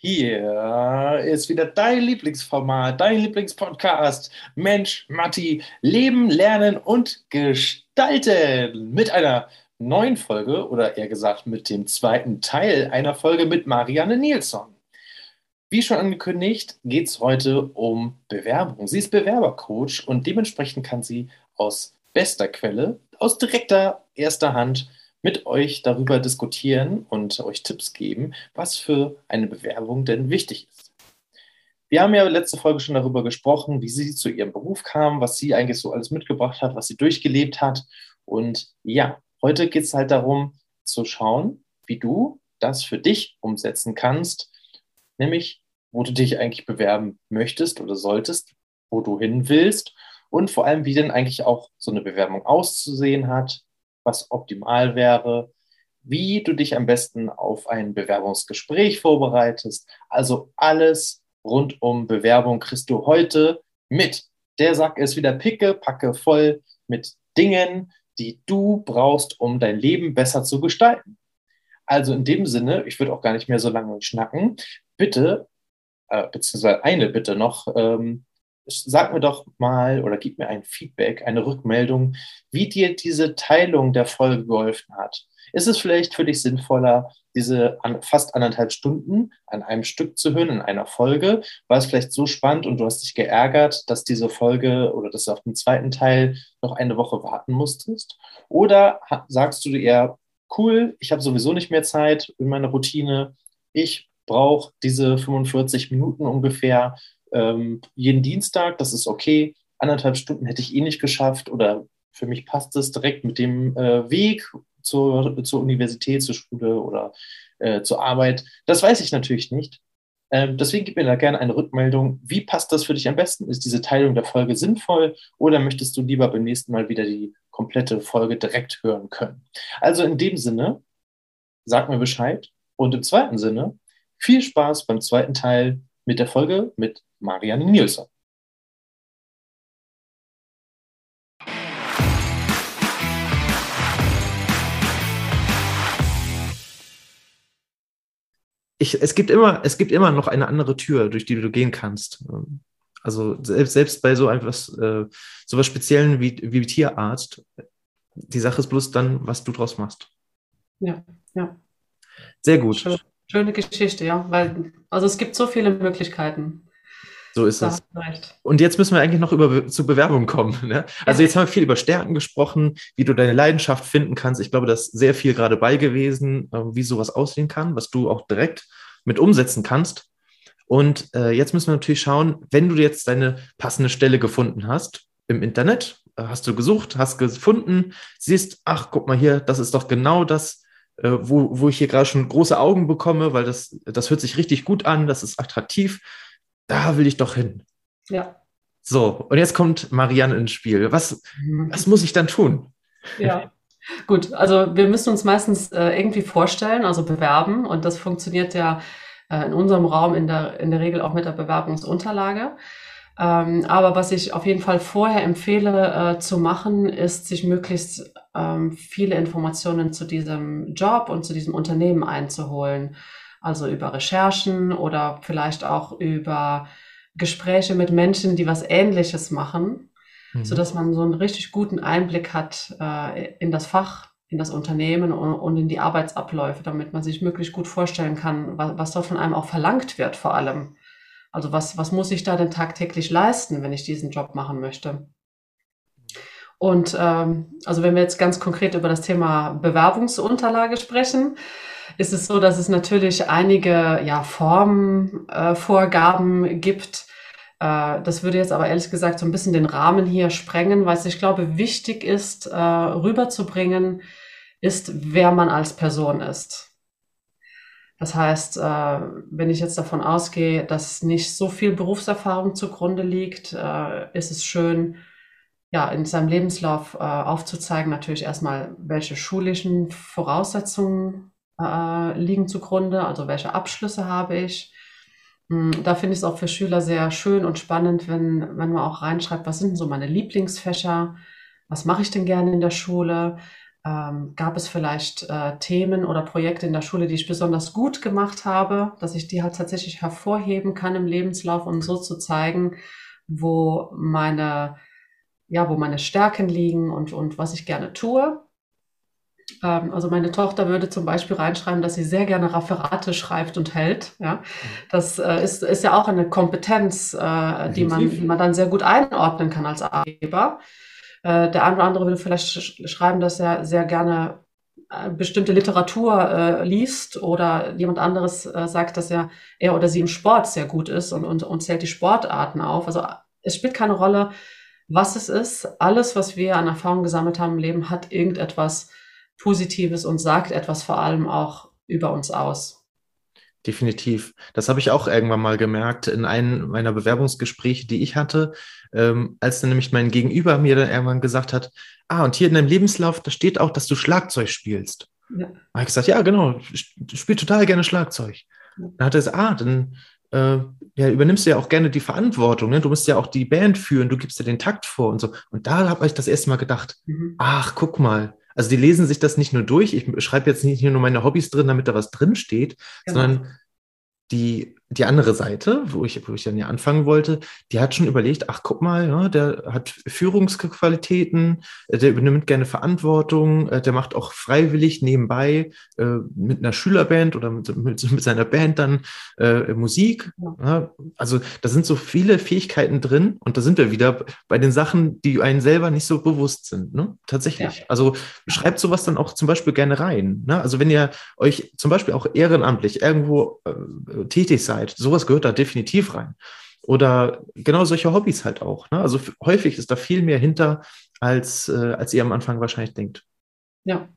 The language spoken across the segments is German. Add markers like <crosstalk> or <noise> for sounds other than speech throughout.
Hier ist wieder dein Lieblingsformat, dein Lieblingspodcast. Mensch, Matti, Leben, Lernen und Gestalten. Mit einer neuen Folge oder eher gesagt mit dem zweiten Teil einer Folge mit Marianne Nilsson. Wie schon angekündigt, geht es heute um Bewerbung. Sie ist Bewerbercoach und dementsprechend kann sie aus bester Quelle, aus direkter erster Hand mit euch darüber diskutieren und euch Tipps geben, was für eine Bewerbung denn wichtig ist. Wir haben ja letzte Folge schon darüber gesprochen, wie sie zu ihrem Beruf kam, was sie eigentlich so alles mitgebracht hat, was sie durchgelebt hat. Und ja, heute geht es halt darum zu schauen, wie du das für dich umsetzen kannst, nämlich wo du dich eigentlich bewerben möchtest oder solltest, wo du hin willst und vor allem, wie denn eigentlich auch so eine Bewerbung auszusehen hat, was optimal wäre, wie du dich am besten auf ein Bewerbungsgespräch vorbereitest. Also alles rund um Bewerbung kriegst du heute mit. Der Sack ist wieder picke, packe voll mit Dingen, die du brauchst, um dein Leben besser zu gestalten. Also in dem Sinne, ich würde auch gar nicht mehr so lange schnacken, bitte, äh, beziehungsweise eine Bitte noch, ähm, sag mir doch mal oder gib mir ein Feedback, eine Rückmeldung, wie dir diese Teilung der Folge geholfen hat. Ist es vielleicht für dich sinnvoller, diese fast anderthalb Stunden an einem Stück zu hören, in einer Folge? War es vielleicht so spannend und du hast dich geärgert, dass diese Folge oder dass du auf den zweiten Teil noch eine Woche warten musstest? Oder sagst du dir eher, cool, ich habe sowieso nicht mehr Zeit in meiner Routine, ich brauche diese 45 Minuten ungefähr ähm, jeden Dienstag, das ist okay. Anderthalb Stunden hätte ich eh nicht geschafft oder für mich passt es direkt mit dem äh, Weg zur, zur Universität, zur Schule oder äh, zur Arbeit. Das weiß ich natürlich nicht. Ähm, deswegen gib mir da gerne eine Rückmeldung. Wie passt das für dich am besten? Ist diese Teilung der Folge sinnvoll oder möchtest du lieber beim nächsten Mal wieder die komplette Folge direkt hören können? Also in dem Sinne, sag mir Bescheid. Und im zweiten Sinne, viel Spaß beim zweiten Teil mit der Folge mit Marianne Nielsen. Ich, es, gibt immer, es gibt immer noch eine andere Tür, durch die du gehen kannst. Also selbst, selbst bei so etwas, äh, so was Speziellen wie, wie Tierarzt, die Sache ist bloß dann, was du draus machst. Ja, ja. Sehr gut. Schöne, schöne Geschichte, ja, weil also es gibt so viele Möglichkeiten. So ist es. Und jetzt müssen wir eigentlich noch über, zu Bewerbungen kommen. Ne? Also jetzt haben wir viel über Stärken gesprochen, wie du deine Leidenschaft finden kannst. Ich glaube, da ist sehr viel gerade bei gewesen, äh, wie sowas aussehen kann, was du auch direkt mit umsetzen kannst. Und äh, jetzt müssen wir natürlich schauen, wenn du jetzt deine passende Stelle gefunden hast im Internet, äh, hast du gesucht, hast gefunden, siehst, ach, guck mal hier, das ist doch genau das, äh, wo, wo ich hier gerade schon große Augen bekomme, weil das, das hört sich richtig gut an, das ist attraktiv da will ich doch hin. Ja. So, und jetzt kommt Marianne ins Spiel. Was, mhm. was muss ich dann tun? Ja. Gut, also wir müssen uns meistens äh, irgendwie vorstellen, also bewerben. Und das funktioniert ja äh, in unserem Raum in der, in der Regel auch mit der Bewerbungsunterlage. Ähm, aber was ich auf jeden Fall vorher empfehle äh, zu machen, ist, sich möglichst ähm, viele Informationen zu diesem Job und zu diesem Unternehmen einzuholen also über Recherchen oder vielleicht auch über Gespräche mit Menschen, die was Ähnliches machen, mhm. so dass man so einen richtig guten Einblick hat äh, in das Fach, in das Unternehmen und, und, in die Arbeitsabläufe, damit man sich möglichst gut vorstellen kann, was, was dort von einem auch verlangt wird, vor allem. Also was, was muss ich da denn tagtäglich leisten, wenn ich diesen Job machen möchte? Und ähm, also wenn wir jetzt ganz konkret über das Thema Bewerbungsunterlage sprechen, ist es so, dass es natürlich einige ja, Formvorgaben äh, gibt. Äh, das würde jetzt aber ehrlich gesagt so ein bisschen den Rahmen hier sprengen, weil es, ich glaube, wichtig ist, äh, rüberzubringen, ist, wer man als Person ist. Das heißt, äh, wenn ich jetzt davon ausgehe, dass nicht so viel Berufserfahrung zugrunde liegt, äh, ist es schön, ja, in seinem Lebenslauf äh, aufzuzeigen, natürlich erstmal, welche schulischen Voraussetzungen liegen zugrunde, also welche Abschlüsse habe ich. Hm, da finde ich es auch für Schüler sehr schön und spannend, wenn, wenn man auch reinschreibt, was sind denn so meine Lieblingsfächer, was mache ich denn gerne in der Schule, Ähm, gab es vielleicht äh, Themen oder Projekte in der Schule, die ich besonders gut gemacht habe, dass ich die halt tatsächlich hervorheben kann im Lebenslauf, um so zu zeigen, wo meine, ja, wo meine Stärken liegen und, und was ich gerne tue. Ähm, also meine Tochter würde zum Beispiel reinschreiben, dass sie sehr gerne Referate schreibt und hält. Ja, das äh, ist, ist ja auch eine Kompetenz, äh, die man, die man dann sehr gut einordnen kann als Arbeitgeber. Äh, der eine oder andere würde vielleicht sch schreiben, dass er sehr gerne äh, bestimmte Literatur äh, liest oder jemand anderes äh, sagt, dass er er oder sie im Sport sehr gut ist und, und, und zählt die Sportarten auf. Also es spielt keine Rolle, was es ist. Alles, was wir an Erfahrung gesammelt haben im Leben, hat irgendetwas Positives und sagt etwas vor allem auch über uns aus. Definitiv. Das habe ich auch irgendwann mal gemerkt in einem meiner Bewerbungsgespräche, die ich hatte, ähm, als dann nämlich mein Gegenüber mir dann irgendwann gesagt hat, ah, und hier in deinem Lebenslauf, da steht auch, dass du Schlagzeug spielst. Ja. Da habe ich gesagt, ja, genau, ich spiele total gerne Schlagzeug. Ja. Dann hat er gesagt, ah, dann äh, ja, übernimmst du ja auch gerne die Verantwortung. Ne? Du musst ja auch die Band führen, du gibst ja den Takt vor und so. Und da habe ich das erste Mal gedacht, mhm. ach, guck mal, also die lesen sich das nicht nur durch. Ich schreibe jetzt nicht nur meine Hobbys drin, damit da was drin steht, genau. sondern die die andere Seite, wo ich, wo ich dann ja anfangen wollte, die hat schon überlegt, ach guck mal, ja, der hat Führungsqualitäten, äh, der übernimmt gerne Verantwortung, äh, der macht auch freiwillig nebenbei äh, mit einer Schülerband oder mit, mit, mit seiner Band dann äh, Musik. Ja. Also da sind so viele Fähigkeiten drin und da sind wir wieder bei den Sachen, die einen selber nicht so bewusst sind. Ne? Tatsächlich. Ja. Also schreibt sowas dann auch zum Beispiel gerne rein. Ne? Also wenn ihr euch zum Beispiel auch ehrenamtlich irgendwo äh, tätig seid, Zeit. Sowas gehört da definitiv rein. Oder genau solche Hobbys halt auch. Ne? Also häufig ist da viel mehr hinter, als, äh, als ihr am Anfang wahrscheinlich denkt. Ja,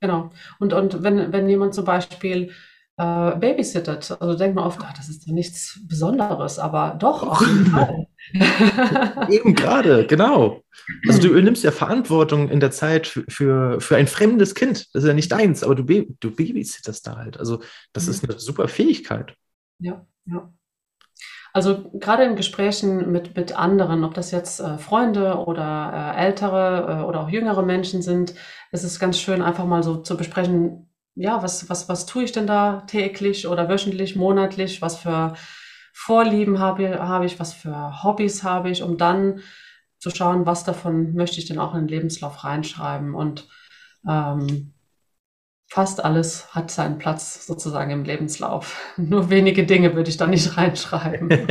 genau. Und, und wenn, wenn jemand zum Beispiel äh, babysittet, also denkt man oft, ach, das ist ja nichts Besonderes, aber doch, auf jeden <laughs> Fall. <laughs> Eben gerade, genau. Also du übernimmst ja Verantwortung in der Zeit für, für, für ein fremdes Kind. Das ist ja nicht deins, aber du, du babysitterst da halt. Also das mhm. ist eine super Fähigkeit. Ja, ja. Also gerade in Gesprächen mit, mit anderen, ob das jetzt äh, Freunde oder äh, ältere äh, oder auch jüngere Menschen sind, ist es ganz schön, einfach mal so zu besprechen, ja, was, was, was tue ich denn da täglich oder wöchentlich, monatlich, was für Vorlieben habe, habe ich, was für Hobbys habe ich, um dann zu schauen, was davon möchte ich denn auch in den Lebenslauf reinschreiben. Und ähm, fast alles hat seinen Platz sozusagen im Lebenslauf. <laughs> Nur wenige Dinge würde ich da nicht <laughs> reinschreiben. <laughs>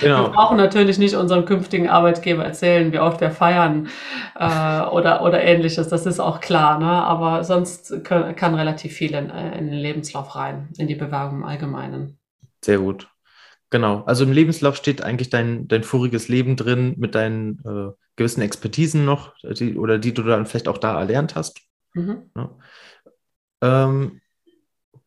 genau. Wir brauchen natürlich nicht unserem künftigen Arbeitgeber erzählen, wie oft wir feiern äh, oder, oder ähnliches. Das ist auch klar. Ne? Aber sonst kann, kann relativ viel in, in, den Lebenslauf rein, in die Bewerbung im Allgemeinen. Sehr gut. Genau. Also im Lebenslauf steht eigentlich dein, dein voriges Leben drin mit deinen äh, gewissen Expertisen noch, die, oder die du dann vielleicht auch da erlernt hast. Mhm. Ja. Ähm,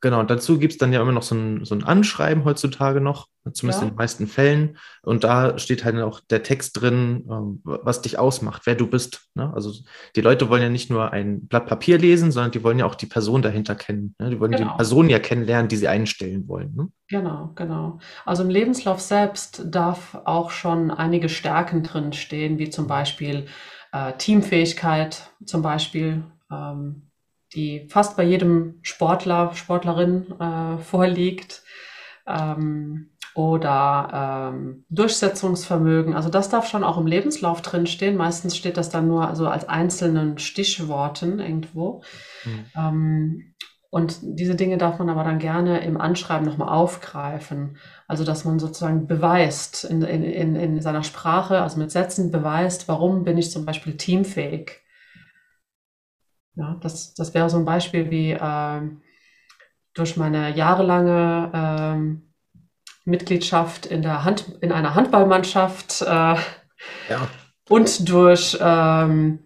genau, dazu gibt es dann ja immer noch so ein, so ein Anschreiben heutzutage noch, zumindest ja. in den meisten Fällen. Und da steht halt auch der Text drin, ähm, was dich ausmacht, wer du bist. Ne? Also die Leute wollen ja nicht nur ein Blatt Papier lesen, sondern die wollen ja auch die Person dahinter kennen. Ne? Die wollen genau. die Person ja kennenlernen, die sie einstellen wollen. Ne? Genau, genau. Also im Lebenslauf selbst darf auch schon einige Stärken drin stehen, wie zum Beispiel äh, Teamfähigkeit, zum Beispiel ähm, die fast bei jedem Sportler, Sportlerin äh, vorliegt. Ähm, oder ähm, Durchsetzungsvermögen. Also das darf schon auch im Lebenslauf drinstehen. Meistens steht das dann nur also als einzelnen Stichworten irgendwo. Mhm. Ähm, und diese Dinge darf man aber dann gerne im Anschreiben nochmal aufgreifen. Also dass man sozusagen beweist in, in, in seiner Sprache, also mit Sätzen beweist, warum bin ich zum Beispiel teamfähig. Ja, das, das wäre so ein Beispiel wie äh, durch meine jahrelange äh, Mitgliedschaft in, der Hand, in einer Handballmannschaft äh, ja. und durch ähm,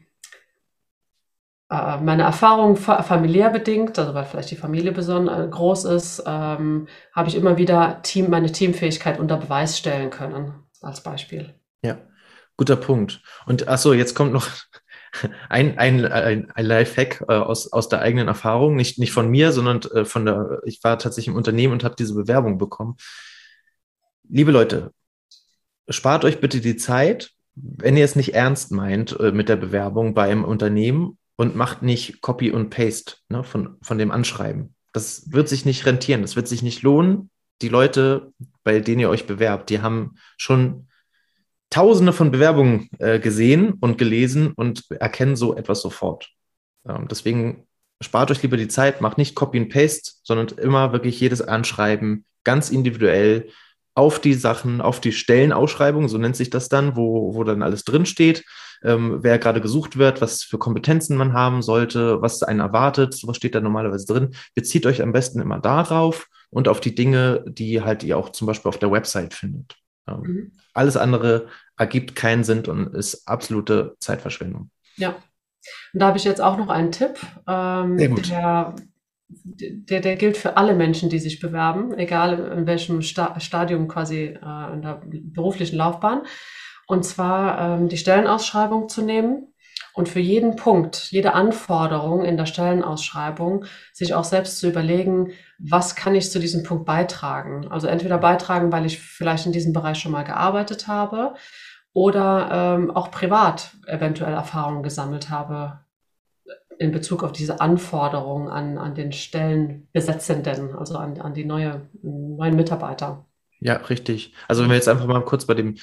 äh, meine Erfahrung fa familiär bedingt, also weil vielleicht die Familie besonders äh, groß ist, ähm, habe ich immer wieder Team, meine Teamfähigkeit unter Beweis stellen können, als Beispiel. Ja, guter Punkt. Und achso, jetzt kommt noch <laughs> ein, ein, ein, ein Lifehack äh, aus, aus der eigenen Erfahrung, nicht, nicht von mir, sondern äh, von der, ich war tatsächlich im Unternehmen und habe diese Bewerbung bekommen. Liebe Leute, spart euch bitte die Zeit, wenn ihr es nicht ernst meint äh, mit der Bewerbung beim Unternehmen und macht nicht Copy und Paste ne, von, von dem Anschreiben. Das wird sich nicht rentieren, das wird sich nicht lohnen. Die Leute, bei denen ihr euch bewerbt, die haben schon tausende von Bewerbungen äh, gesehen und gelesen und erkennen so etwas sofort. Ähm, deswegen spart euch lieber die Zeit, macht nicht Copy and Paste, sondern immer wirklich jedes Anschreiben ganz individuell auf die Sachen, auf die Stellenausschreibung, so nennt sich das dann, wo, wo dann alles drinsteht, ähm, wer gerade gesucht wird, was für Kompetenzen man haben sollte, was einen erwartet, sowas steht da normalerweise drin. Bezieht euch am besten immer darauf und auf die Dinge, die halt ihr auch zum Beispiel auf der Website findet. Ähm, mhm. Alles andere ergibt keinen Sinn und ist absolute Zeitverschwendung. Ja. Und da habe ich jetzt auch noch einen Tipp. Ähm, Sehr gut. Der der, der gilt für alle Menschen, die sich bewerben, egal in welchem Sta Stadium quasi äh, in der beruflichen Laufbahn. Und zwar ähm, die Stellenausschreibung zu nehmen und für jeden Punkt, jede Anforderung in der Stellenausschreibung sich auch selbst zu überlegen, was kann ich zu diesem Punkt beitragen? Also entweder beitragen, weil ich vielleicht in diesem Bereich schon mal gearbeitet habe oder ähm, auch privat eventuell Erfahrungen gesammelt habe in Bezug auf diese Anforderungen an, an den Stellenbesetzenden, also an, an die neue, neuen Mitarbeiter. Ja, richtig. Also wenn wir jetzt einfach mal kurz bei dem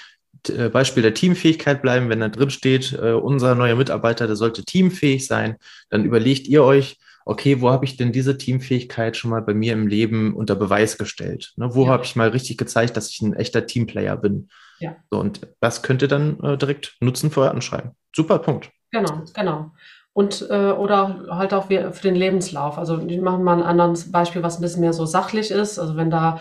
Beispiel der Teamfähigkeit bleiben, wenn da drin steht, äh, unser neuer Mitarbeiter, der sollte teamfähig sein, dann überlegt ihr euch, okay, wo habe ich denn diese Teamfähigkeit schon mal bei mir im Leben unter Beweis gestellt? Ne, wo ja. habe ich mal richtig gezeigt, dass ich ein echter Teamplayer bin? Ja. So, und das könnt ihr dann äh, direkt nutzen für euer Anschreiben. Super Punkt. Genau, genau und äh, oder halt auch für den Lebenslauf. Also ich mache mal ein anderes Beispiel, was ein bisschen mehr so sachlich ist. Also wenn da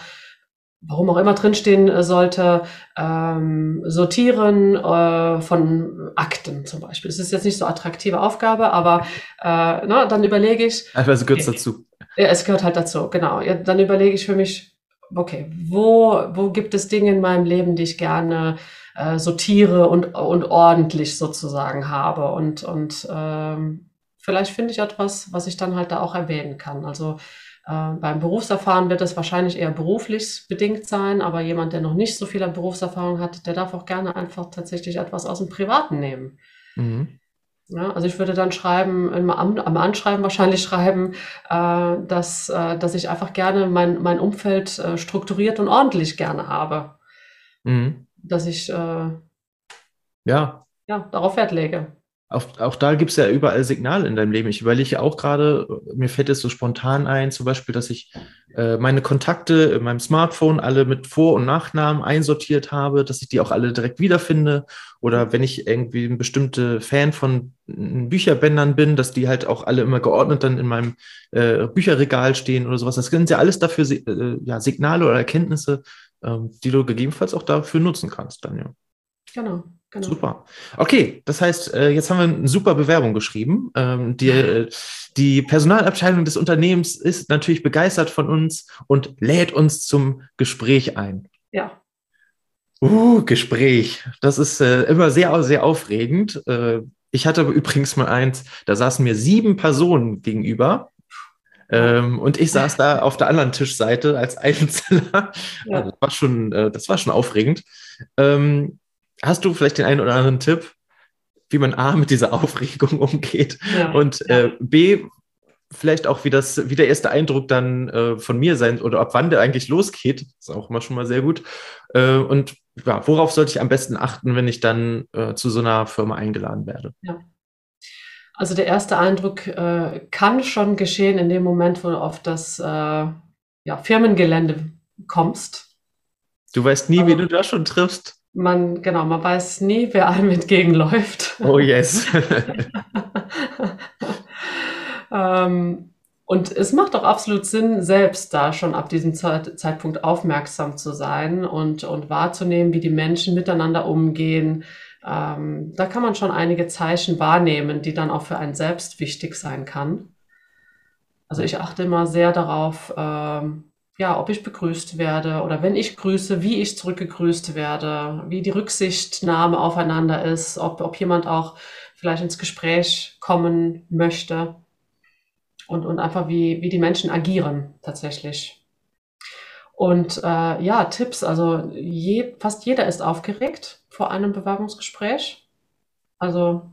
warum auch immer drinstehen äh, sollte, ähm, sortieren äh, von Akten zum Beispiel. Das ist jetzt nicht so attraktive Aufgabe, aber äh, na, dann überlege ich. Also gehört okay, dazu. Ja, es gehört halt dazu, genau. Ja, dann überlege ich für mich, okay, wo, wo gibt es Dinge in meinem Leben, die ich gerne äh, sortiere und, und ordentlich sozusagen habe. Und, und ähm, vielleicht finde ich etwas, was ich dann halt da auch erwähnen kann. Also äh, beim Berufserfahren wird es wahrscheinlich eher beruflich bedingt sein, aber jemand, der noch nicht so viel Berufserfahrung hat, der darf auch gerne einfach tatsächlich etwas aus dem Privaten nehmen. Mhm. Ja, also ich würde dann schreiben, am, am Anschreiben wahrscheinlich <laughs> schreiben, äh, dass, äh, dass ich einfach gerne mein, mein Umfeld äh, strukturiert und ordentlich gerne habe. Mhm dass ich äh, ja. Ja, darauf Wert lege. Auch, auch da gibt es ja überall Signale in deinem Leben. Ich überlege auch gerade, mir fällt es so spontan ein, zum Beispiel, dass ich äh, meine Kontakte in meinem Smartphone alle mit Vor- und Nachnamen einsortiert habe, dass ich die auch alle direkt wiederfinde. Oder wenn ich irgendwie ein bestimmter Fan von Bücherbändern bin, dass die halt auch alle immer geordnet dann in meinem äh, Bücherregal stehen oder sowas. Das sind ja alles dafür äh, ja, Signale oder Erkenntnisse, ähm, die du gegebenenfalls auch dafür nutzen kannst, dann ja. Genau. Genau. Super. Okay, das heißt, äh, jetzt haben wir eine super Bewerbung geschrieben. Ähm, die, äh, die Personalabteilung des Unternehmens ist natürlich begeistert von uns und lädt uns zum Gespräch ein. Ja. Uh, Gespräch. Das ist äh, immer sehr, sehr aufregend. ich hatte übrigens mal eins, da saßen mir sieben Personen gegenüber ähm, und ich saß da auf der anderen Tischseite als Einzelner. Ja. Also das, war schon, äh, das war schon aufregend. Ähm, hast du vielleicht den einen oder anderen Tipp, wie man A mit dieser Aufregung umgeht ja. und äh, B vielleicht auch, wie, das, wie der erste Eindruck dann äh, von mir sein oder ab wann der eigentlich losgeht. Ist auch immer schon mal sehr gut. Äh, und ja, worauf sollte ich am besten achten, wenn ich dann äh, zu so einer Firma eingeladen werde? Ja. Also der erste Eindruck äh, kann schon geschehen in dem Moment, wo du auf das äh, ja, Firmengelände kommst. Du weißt nie, also, wie du da schon triffst. Man, genau, man weiß nie, wer einem entgegenläuft. Oh yes. <laughs> ähm, und es macht auch absolut Sinn, selbst da schon ab diesem Zeitpunkt aufmerksam zu sein und, und wahrzunehmen, wie die Menschen miteinander umgehen, ähm, da kann man schon einige Zeichen wahrnehmen, die dann auch für einen selbst wichtig sein kann. Also ich achte immer sehr darauf, ähm, ja, ob ich begrüßt werde oder wenn ich grüße, wie ich zurückgegrüßt werde, wie die Rücksichtnahme aufeinander ist, ob, ob jemand auch vielleicht ins Gespräch kommen möchte und, und einfach wie, wie die Menschen agieren tatsächlich. Und äh, ja, Tipps, also je, fast jeder ist aufgeregt vor einem Bewerbungsgespräch. Also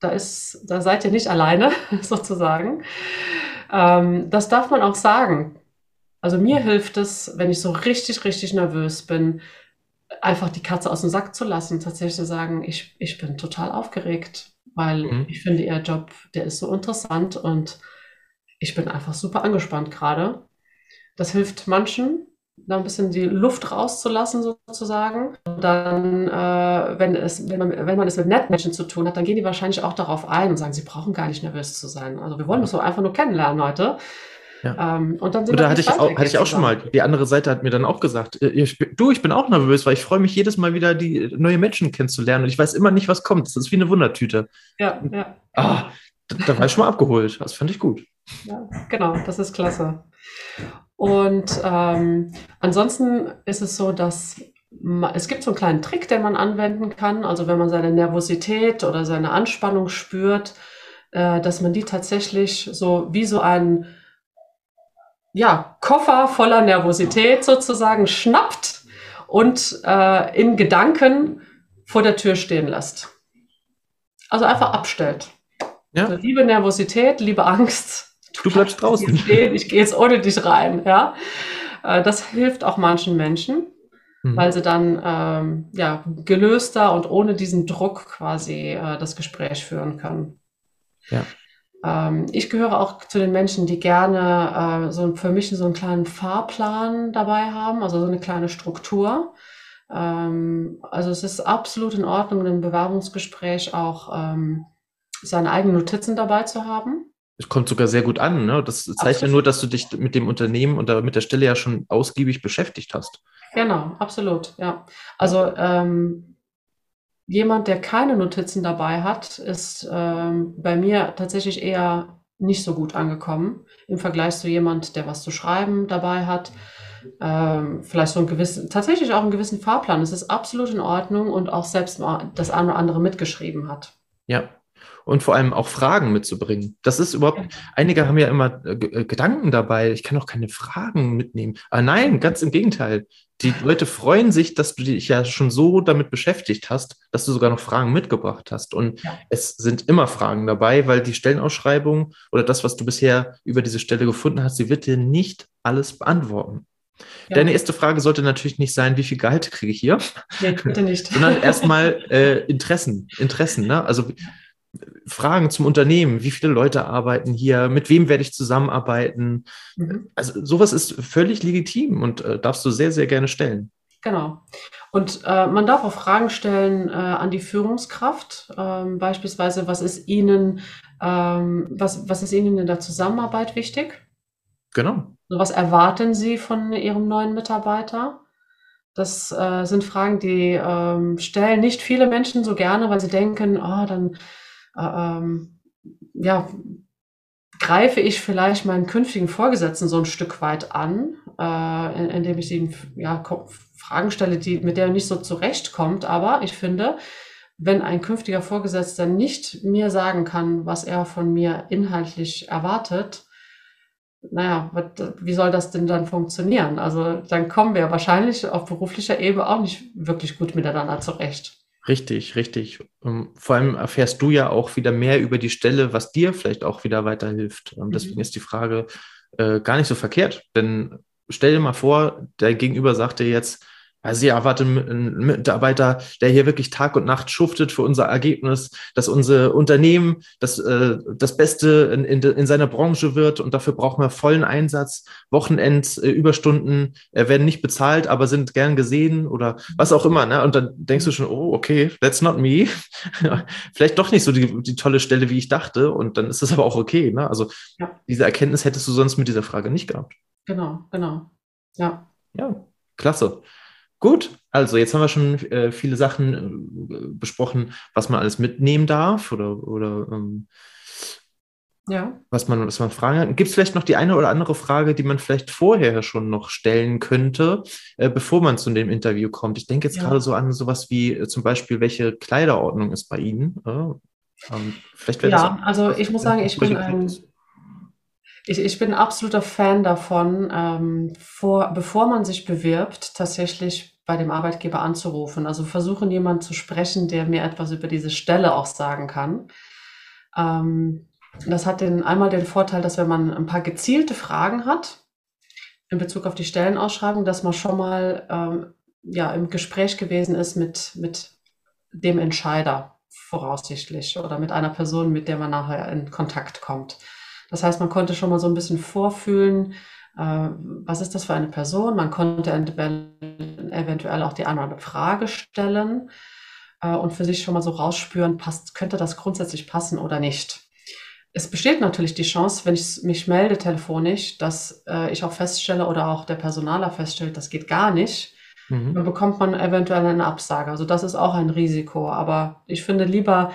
da ist, da seid ihr nicht alleine, <laughs> sozusagen. Ähm, das darf man auch sagen. Also mir hilft es, wenn ich so richtig, richtig nervös bin, einfach die Katze aus dem Sack zu lassen, tatsächlich zu sagen, ich, ich bin total aufgeregt, weil mhm. ich finde, ihr Job, der ist so interessant und ich bin einfach super angespannt gerade. Das hilft manchen, da ein bisschen die Luft rauszulassen sozusagen. Und dann, äh, wenn, es, wenn, man, wenn man es mit Nettmenschen zu tun hat, dann gehen die wahrscheinlich auch darauf ein und sagen, sie brauchen gar nicht nervös zu sein. Also wir wollen uns so einfach nur kennenlernen heute. Ja. Ähm, und dann sind Oder hatte ich, auch, hatte ich auch schon mal. Die andere Seite hat mir dann auch gesagt, äh, ich, du, ich bin auch nervös, weil ich freue mich jedes Mal wieder, die neue Menschen kennenzulernen. Und ich weiß immer nicht, was kommt. Das ist wie eine Wundertüte. Ja, ja. Ah, da, da war ich schon mal abgeholt. Das fand ich gut. Ja, genau, das ist klasse. Und ähm, ansonsten ist es so, dass es gibt so einen kleinen Trick, den man anwenden kann. Also wenn man seine Nervosität oder seine Anspannung spürt, äh, dass man die tatsächlich so wie so ein ja, Koffer voller Nervosität sozusagen schnappt und äh, in Gedanken vor der Tür stehen lässt. Also einfach abstellt. Ja. Also, liebe Nervosität, liebe Angst, Du bleibst draußen. Stehen, ich gehe jetzt ohne dich rein. Ja? Äh, das hilft auch manchen Menschen, mhm. weil sie dann ähm, ja, gelöster und ohne diesen Druck quasi äh, das Gespräch führen können. Ja. Ähm, ich gehöre auch zu den Menschen, die gerne äh, so für mich so einen kleinen Fahrplan dabei haben, also so eine kleine Struktur. Ähm, also es ist absolut in Ordnung, in einem Bewerbungsgespräch auch ähm, seine eigenen Notizen dabei zu haben. Es kommt sogar sehr gut an. Ne? Das zeigt ja nur, dass du dich mit dem Unternehmen und mit der Stelle ja schon ausgiebig beschäftigt hast. Genau, absolut, ja. Also ähm, jemand, der keine Notizen dabei hat, ist ähm, bei mir tatsächlich eher nicht so gut angekommen im Vergleich zu jemand, der was zu schreiben dabei hat. Ähm, vielleicht so einen gewissen, tatsächlich auch einen gewissen Fahrplan. Es ist absolut in Ordnung und auch selbst das eine oder andere mitgeschrieben hat. Ja, und vor allem auch Fragen mitzubringen. Das ist überhaupt, einige haben ja immer äh, äh, Gedanken dabei, ich kann auch keine Fragen mitnehmen. Aber nein, ganz im Gegenteil. Die Leute freuen sich, dass du dich ja schon so damit beschäftigt hast, dass du sogar noch Fragen mitgebracht hast. Und ja. es sind immer Fragen dabei, weil die Stellenausschreibung oder das, was du bisher über diese Stelle gefunden hast, sie wird dir nicht alles beantworten. Ja. Deine erste Frage sollte natürlich nicht sein, wie viel Gehalt kriege ich hier? Nee, bitte nicht. <laughs> Sondern erstmal äh, Interessen. Interessen, ne? Also Fragen zum Unternehmen, wie viele Leute arbeiten hier, mit wem werde ich zusammenarbeiten. Mhm. Also sowas ist völlig legitim und äh, darfst du sehr, sehr gerne stellen. Genau. Und äh, man darf auch Fragen stellen äh, an die Führungskraft, ähm, beispielsweise, was ist Ihnen, ähm, was, was ist Ihnen in der Zusammenarbeit wichtig? Genau. Was erwarten Sie von Ihrem neuen Mitarbeiter? Das äh, sind Fragen, die ähm, stellen nicht viele Menschen so gerne, weil sie denken, oh, dann ähm, ja, greife ich vielleicht meinen künftigen Vorgesetzten so ein Stück weit an, äh, indem ich ihm ja, Fragen stelle, die, mit der er nicht so zurechtkommt. Aber ich finde, wenn ein künftiger Vorgesetzter nicht mir sagen kann, was er von mir inhaltlich erwartet, naja, wie soll das denn dann funktionieren? Also dann kommen wir wahrscheinlich auf beruflicher Ebene auch nicht wirklich gut miteinander zurecht. Richtig, richtig. Ähm, vor allem erfährst du ja auch wieder mehr über die Stelle, was dir vielleicht auch wieder weiterhilft. Ähm, deswegen mhm. ist die Frage äh, gar nicht so verkehrt. Denn stell dir mal vor, der Gegenüber sagt dir jetzt, also ja, warte, ein Mitarbeiter, der hier wirklich Tag und Nacht schuftet für unser Ergebnis, dass unser Unternehmen das, äh, das Beste in, in, in seiner Branche wird und dafür brauchen wir vollen Einsatz. Wochenends, äh, Überstunden äh, werden nicht bezahlt, aber sind gern gesehen oder was auch immer. Ne? Und dann denkst du schon, oh, okay, that's not me. <laughs> Vielleicht doch nicht so die, die tolle Stelle, wie ich dachte. Und dann ist das aber auch okay. Ne? Also ja. diese Erkenntnis hättest du sonst mit dieser Frage nicht gehabt. Genau, genau. Ja. Ja, klasse. Gut, also jetzt haben wir schon äh, viele Sachen äh, besprochen, was man alles mitnehmen darf oder, oder ähm, ja. was, man, was man fragen hat. Gibt es vielleicht noch die eine oder andere Frage, die man vielleicht vorher schon noch stellen könnte, äh, bevor man zu dem Interview kommt? Ich denke jetzt ja. gerade so an sowas wie äh, zum Beispiel, welche Kleiderordnung ist bei Ihnen? Ähm, vielleicht ja, also ich muss sagen, ich bin ein, Ich, ich bin absoluter Fan davon, ähm, vor, bevor man sich bewirbt, tatsächlich bei dem Arbeitgeber anzurufen. Also versuchen, jemanden zu sprechen, der mir etwas über diese Stelle auch sagen kann. Ähm, das hat den, einmal den Vorteil, dass wenn man ein paar gezielte Fragen hat in Bezug auf die Stellenausschreibung, dass man schon mal ähm, ja, im Gespräch gewesen ist mit, mit dem Entscheider voraussichtlich oder mit einer Person, mit der man nachher in Kontakt kommt. Das heißt, man konnte schon mal so ein bisschen vorfühlen, was ist das für eine Person. Man konnte eventuell auch die andere Frage stellen äh, und für sich schon mal so rausspüren, passt, könnte das grundsätzlich passen oder nicht. Es besteht natürlich die Chance, wenn ich mich melde telefonisch, dass äh, ich auch feststelle oder auch der Personaler feststellt, das geht gar nicht. Mhm. Dann bekommt man eventuell eine Absage. Also das ist auch ein Risiko. Aber ich finde lieber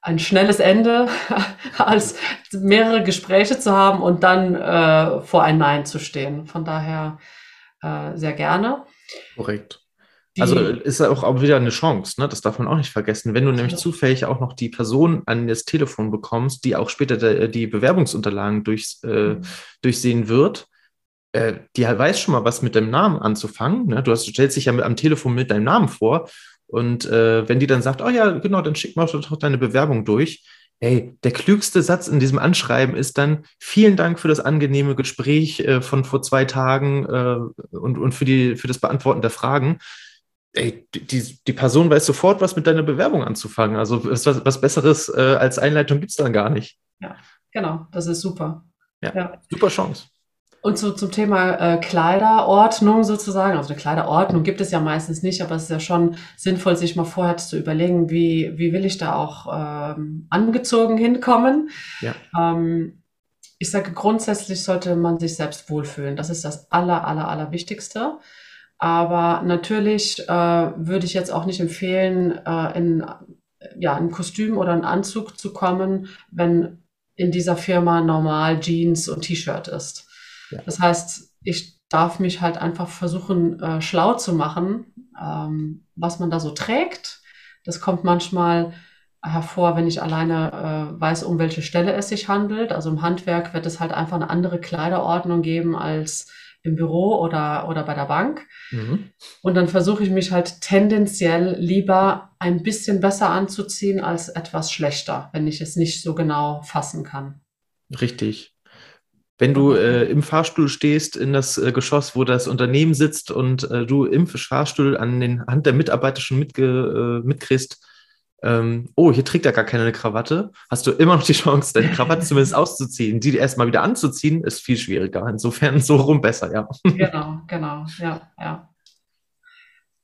ein schnelles Ende, <laughs> als mehrere Gespräche zu haben und dann äh, vor ein Nein zu stehen. Von daher äh, sehr gerne. Korrekt. Die, also ist auch, auch wieder eine Chance, ne? das darf man auch nicht vergessen. Wenn du nämlich zufällig auch noch die Person an das Telefon bekommst, die auch später de, die Bewerbungsunterlagen durchs, äh, mhm. durchsehen wird, äh, die weiß schon mal was mit deinem Namen anzufangen. Ne? Du, hast, du stellst dich ja mit, am Telefon mit deinem Namen vor und äh, wenn die dann sagt, oh ja, genau, dann schick mal doch deine Bewerbung durch. Ey, der klügste Satz in diesem Anschreiben ist dann, vielen Dank für das angenehme Gespräch äh, von vor zwei Tagen äh, und, und für, die, für das Beantworten der Fragen. Ey, die, die Person weiß sofort, was mit deiner Bewerbung anzufangen. Also was, was Besseres äh, als Einleitung gibt es dann gar nicht. Ja, genau, das ist super. Ja, ja. super Chance. Und so zum Thema äh, Kleiderordnung sozusagen, also eine Kleiderordnung gibt es ja meistens nicht, aber es ist ja schon sinnvoll, sich mal vorher zu überlegen, wie, wie will ich da auch ähm, angezogen hinkommen. Ja. Ähm, ich sage, grundsätzlich sollte man sich selbst wohlfühlen. Das ist das aller, aller, aller Wichtigste. Aber natürlich äh, würde ich jetzt auch nicht empfehlen, äh, in ja, ein Kostüm oder einen Anzug zu kommen, wenn in dieser Firma normal Jeans und T-Shirt ist. Ja. Das heißt, ich darf mich halt einfach versuchen, äh, schlau zu machen, ähm, was man da so trägt. Das kommt manchmal hervor, wenn ich alleine äh, weiß, um welche Stelle es sich handelt. Also im Handwerk wird es halt einfach eine andere Kleiderordnung geben als im Büro oder, oder bei der Bank. Mhm. Und dann versuche ich mich halt tendenziell lieber ein bisschen besser anzuziehen als etwas schlechter, wenn ich es nicht so genau fassen kann. Richtig. Wenn du äh, im Fahrstuhl stehst in das äh, Geschoss, wo das Unternehmen sitzt und äh, du im Fahrstuhl an den Hand der Mitarbeiter schon mitge, äh, mitkriegst, ähm, oh, hier trägt er gar keine Krawatte, hast du immer noch die Chance, deine Krawatte <laughs> zumindest auszuziehen. Die erstmal wieder anzuziehen, ist viel schwieriger. Insofern so rum besser, ja. Genau, genau, ja, ja.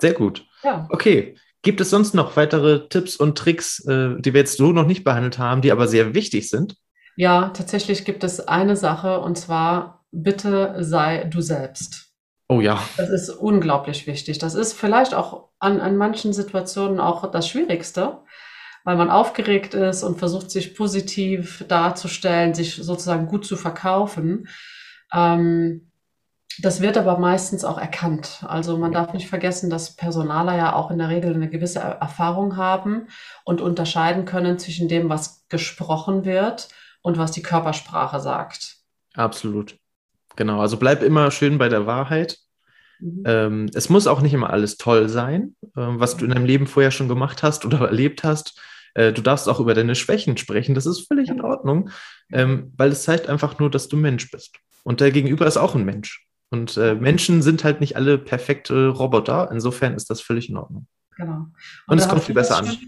Sehr gut. Ja. Okay. Gibt es sonst noch weitere Tipps und Tricks, äh, die wir jetzt so noch nicht behandelt haben, die aber sehr wichtig sind? Ja, tatsächlich gibt es eine Sache und zwar, bitte sei du selbst. Oh ja. Das ist unglaublich wichtig. Das ist vielleicht auch an, an manchen Situationen auch das Schwierigste, weil man aufgeregt ist und versucht, sich positiv darzustellen, sich sozusagen gut zu verkaufen. Ähm, das wird aber meistens auch erkannt. Also man darf nicht vergessen, dass Personaler ja auch in der Regel eine gewisse Erfahrung haben und unterscheiden können zwischen dem, was gesprochen wird und was die Körpersprache sagt. Absolut. Genau. Also bleib immer schön bei der Wahrheit. Mhm. Ähm, es muss auch nicht immer alles toll sein, äh, was du in deinem Leben vorher schon gemacht hast oder erlebt hast. Äh, du darfst auch über deine Schwächen sprechen. Das ist völlig in Ordnung, ähm, weil es zeigt einfach nur, dass du Mensch bist. Und der Gegenüber ist auch ein Mensch. Und äh, Menschen sind halt nicht alle perfekte Roboter. Insofern ist das völlig in Ordnung. Genau. Und, Und es kommt viel besser an.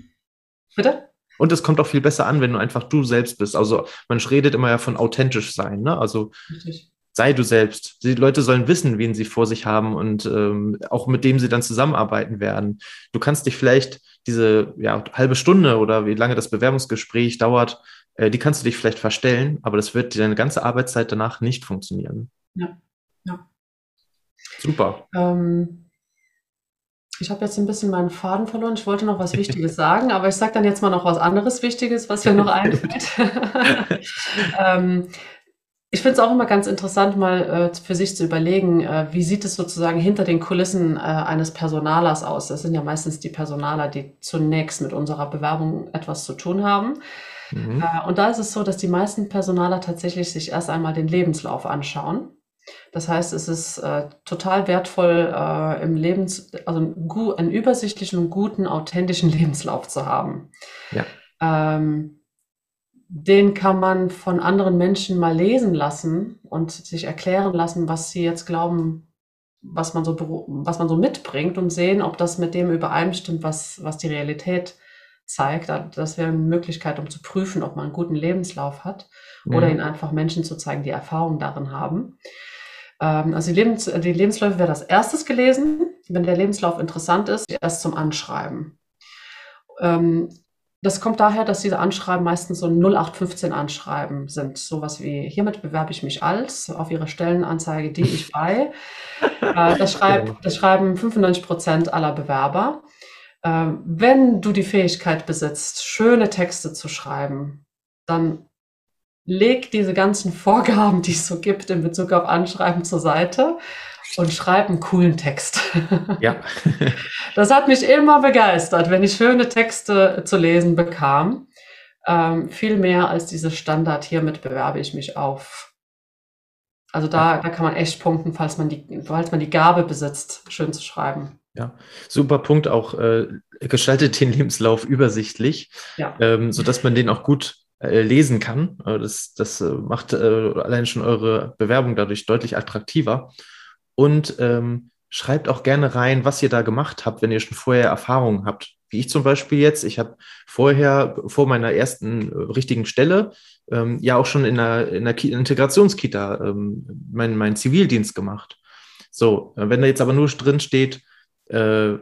Bitte? Und es kommt auch viel besser an, wenn du einfach du selbst bist. Also man redet immer ja von authentisch sein. Ne? Also Richtig. sei du selbst. Die Leute sollen wissen, wen sie vor sich haben und ähm, auch mit dem sie dann zusammenarbeiten werden. Du kannst dich vielleicht diese ja, halbe Stunde oder wie lange das Bewerbungsgespräch dauert, äh, die kannst du dich vielleicht verstellen, aber das wird deine ganze Arbeitszeit danach nicht funktionieren. Ja, ja. Super. Ähm ich habe jetzt ein bisschen meinen Faden verloren. Ich wollte noch was Wichtiges <laughs> sagen, aber ich sage dann jetzt mal noch was anderes Wichtiges, was mir noch <laughs> einfällt. <laughs> ähm, ich finde es auch immer ganz interessant, mal äh, für sich zu überlegen, äh, wie sieht es sozusagen hinter den Kulissen äh, eines Personalers aus. Das sind ja meistens die Personaler, die zunächst mit unserer Bewerbung etwas zu tun haben. Mhm. Äh, und da ist es so, dass die meisten Personaler tatsächlich sich erst einmal den Lebenslauf anschauen. Das heißt, es ist äh, total wertvoll, äh, im Lebens, also einen, übersichtlichen, guten, authentischen <laughs> Lebenslauf zu haben. Ja. Ähm, den kann man von anderen Menschen mal lesen lassen und sich erklären lassen, was sie jetzt glauben, was man so, was man so mitbringt und sehen, ob das mit dem übereinstimmt, was, was die Realität zeigt. Das wäre eine Möglichkeit, um zu prüfen, ob man einen guten Lebenslauf hat mhm. oder ihn einfach Menschen zu zeigen, die Erfahrung darin haben. Ähm, also die, Lebens die Lebensläufe wäre das erstes gelesen. Wenn der Lebenslauf interessant ist, erst zum Anschreiben. Ähm, das kommt daher, dass diese Anschreiben meistens so 0815 Anschreiben sind. Sowas wie, hiermit bewerbe ich mich als auf Ihre Stellenanzeige, die ich bei. <laughs> äh, das, schreib, das schreiben 95 Prozent aller Bewerber. Äh, wenn du die Fähigkeit besitzt, schöne Texte zu schreiben, dann leg diese ganzen Vorgaben, die es so gibt in Bezug auf Anschreiben zur Seite und schreib einen coolen Text. Ja. <laughs> das hat mich immer begeistert, wenn ich schöne Texte zu lesen bekam. Ähm, viel mehr als dieses Standard, hiermit bewerbe ich mich auf. Also da, da kann man echt punkten, falls man, die, falls man die Gabe besitzt, schön zu schreiben. Ja, super Punkt. Auch äh, gestaltet den Lebenslauf übersichtlich, ja. ähm, sodass man den auch gut äh, lesen kann. Äh, das, das äh, macht allein schon eure Bewerbung dadurch deutlich attraktiver und ähm, schreibt auch gerne rein, was ihr da gemacht habt, wenn ihr schon vorher Erfahrungen habt. Wie ich zum Beispiel jetzt. Ich habe vorher, vor meiner ersten richtigen Stelle, ähm, ja auch schon in einer, in einer Integrationskita ähm, meinen mein Zivildienst gemacht. So, wenn da jetzt aber nur drin steht, äh,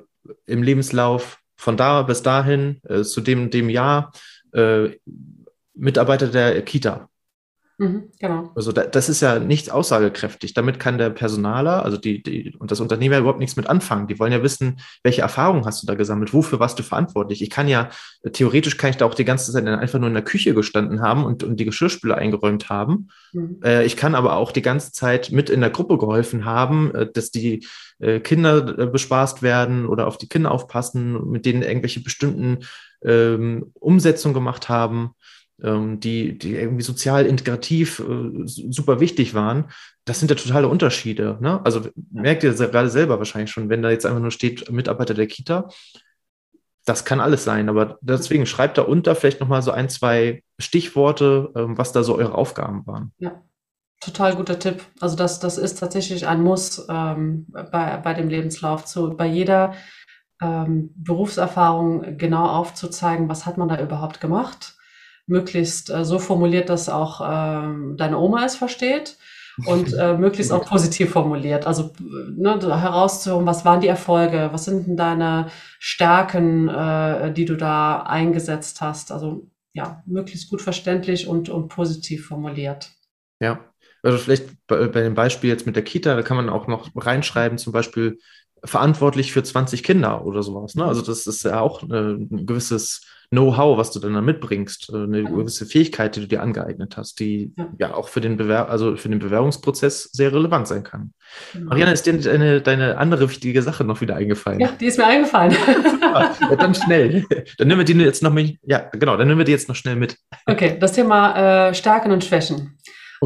im Lebenslauf von da bis dahin, äh, zu dem, dem Jahr, Mitarbeiter der Kita, Mhm, genau. Also da, das ist ja nicht aussagekräftig. Damit kann der Personaler, also die, die und das Unternehmen ja überhaupt nichts mit anfangen. Die wollen ja wissen, welche Erfahrungen hast du da gesammelt, wofür warst du verantwortlich. Ich kann ja, theoretisch kann ich da auch die ganze Zeit einfach nur in der Küche gestanden haben und, und die Geschirrspüle eingeräumt haben. Mhm. Äh, ich kann aber auch die ganze Zeit mit in der Gruppe geholfen haben, äh, dass die äh, Kinder äh, bespaßt werden oder auf die Kinder aufpassen, mit denen irgendwelche bestimmten ähm, Umsetzungen gemacht haben die, die irgendwie sozial integrativ äh, super wichtig waren, das sind ja totale Unterschiede. Ne? Also merkt ihr gerade selber wahrscheinlich schon, wenn da jetzt einfach nur steht, Mitarbeiter der Kita, das kann alles sein, aber deswegen schreibt da unter vielleicht nochmal so ein, zwei Stichworte, ähm, was da so eure Aufgaben waren. Ja. Total guter Tipp. Also das, das ist tatsächlich ein Muss ähm, bei, bei dem Lebenslauf. Zu, bei jeder ähm, Berufserfahrung genau aufzuzeigen, was hat man da überhaupt gemacht möglichst äh, so formuliert, dass auch äh, deine Oma es versteht und äh, <laughs> möglichst auch positiv formuliert. Also ne, herauszuhören, was waren die Erfolge, was sind denn deine Stärken, äh, die du da eingesetzt hast. Also ja, möglichst gut verständlich und, und positiv formuliert. Ja, also vielleicht bei, bei dem Beispiel jetzt mit der Kita, da kann man auch noch reinschreiben, zum Beispiel verantwortlich für 20 Kinder oder sowas. Ne? Also das ist ja auch äh, ein gewisses Know-how, was du dann, dann mitbringst, äh, eine gewisse Fähigkeit, die du dir angeeignet hast, die ja, ja auch für den, Bewer also für den Bewerbungsprozess sehr relevant sein kann. Genau. Marianne, ist dir deine, deine andere wichtige Sache noch wieder eingefallen? Ja, die ist mir eingefallen. <laughs> ja, dann schnell. Dann nehmen wir die jetzt noch mit. Ja, genau, dann nehmen wir die jetzt noch schnell mit. Okay, das Thema äh, Stärken und Schwächen.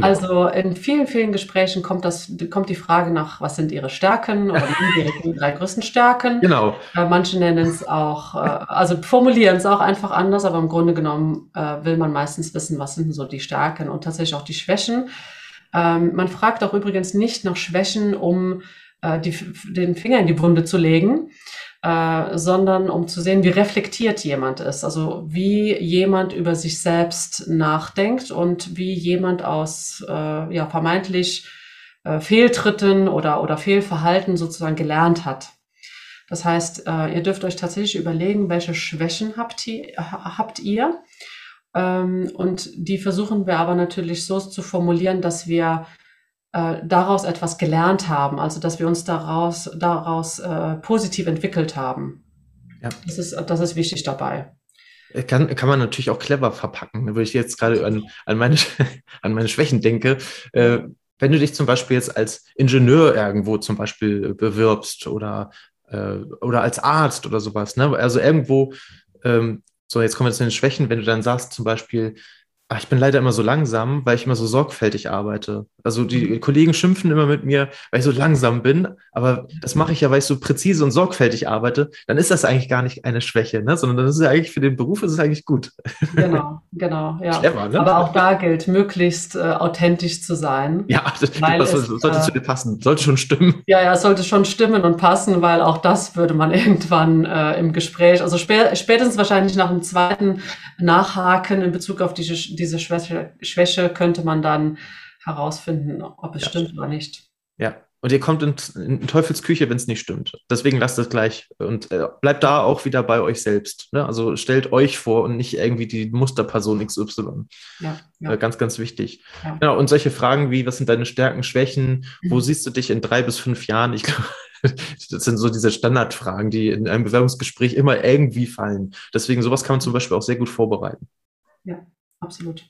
Also in vielen, vielen Gesprächen kommt, das, kommt die Frage nach, was sind ihre Stärken oder ihre <laughs> drei größten Stärken. Genau. Äh, manche nennen es auch, äh, also formulieren es auch einfach anders, aber im Grunde genommen äh, will man meistens wissen, was sind so die Stärken und tatsächlich auch die Schwächen. Ähm, man fragt auch übrigens nicht nach Schwächen, um äh, die, den Finger in die Wunde zu legen, äh, sondern um zu sehen, wie reflektiert jemand ist, also wie jemand über sich selbst nachdenkt und wie jemand aus äh, ja, vermeintlich äh, Fehltritten oder, oder Fehlverhalten sozusagen gelernt hat. Das heißt, äh, ihr dürft euch tatsächlich überlegen, welche Schwächen habt ihr, habt ihr ähm, und die versuchen wir aber natürlich so zu formulieren, dass wir äh, daraus etwas gelernt haben, also dass wir uns daraus, daraus äh, positiv entwickelt haben. Ja. Das, ist, das ist wichtig dabei. Äh, kann, kann man natürlich auch clever verpacken, ne? wo ich jetzt gerade an, an, meine, <laughs> an meine Schwächen denke. Äh, wenn du dich zum Beispiel jetzt als Ingenieur irgendwo zum Beispiel bewirbst oder, äh, oder als Arzt oder sowas, ne? also irgendwo ähm, So, jetzt kommen wir zu den Schwächen, wenn du dann sagst, zum Beispiel, Ach, ich bin leider immer so langsam, weil ich immer so sorgfältig arbeite. Also die mhm. Kollegen schimpfen immer mit mir, weil ich so langsam bin, aber das mache ich ja, weil ich so präzise und sorgfältig arbeite. Dann ist das eigentlich gar nicht eine Schwäche, ne? sondern das ist ja eigentlich für den Beruf ist es eigentlich gut. Genau, <laughs> genau, ja. Clever, ne? Aber auch da gilt, möglichst äh, authentisch zu sein. Ja, <laughs> das, das es, sollte äh, zu dir passen, sollte schon stimmen. <laughs> Ja, ja, es sollte schon stimmen und passen, weil auch das würde man irgendwann äh, im Gespräch, also spä spätestens wahrscheinlich nach dem zweiten Nachhaken in Bezug auf diese diese Schwäche, Schwäche könnte man dann herausfinden, ob es ja. stimmt oder nicht. Ja, und ihr kommt in, in Teufels Küche, wenn es nicht stimmt. Deswegen lasst es gleich und äh, bleibt da auch wieder bei euch selbst. Ne? Also stellt euch vor und nicht irgendwie die Musterperson XY. Ja, ja. Äh, ganz, ganz wichtig. Ja. Genau, und solche Fragen wie, was sind deine Stärken, Schwächen? Mhm. Wo siehst du dich in drei bis fünf Jahren? Ich glaube, <laughs> das sind so diese Standardfragen, die in einem Bewerbungsgespräch immer irgendwie fallen. Deswegen sowas kann man zum Beispiel auch sehr gut vorbereiten. Ja, absolut.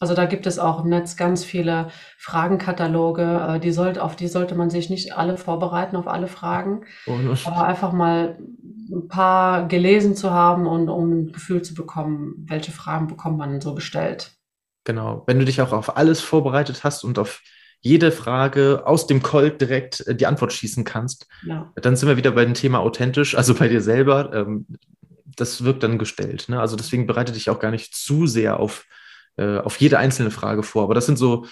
Also da gibt es auch im Netz ganz viele Fragenkataloge, äh, die sollte, auf die sollte man sich nicht alle vorbereiten, auf alle Fragen, oh, aber einfach mal ein paar gelesen zu haben und um ein Gefühl zu bekommen, welche Fragen bekommt man so gestellt. Genau, wenn du dich auch auf alles vorbereitet hast und auf jede Frage aus dem Colt direkt äh, die Antwort schießen kannst, ja. dann sind wir wieder bei dem Thema authentisch, also bei dir selber. Das wirkt dann gestellt. Ne? Also deswegen bereite dich auch gar nicht zu sehr auf äh, auf jede einzelne Frage vor. Aber das sind so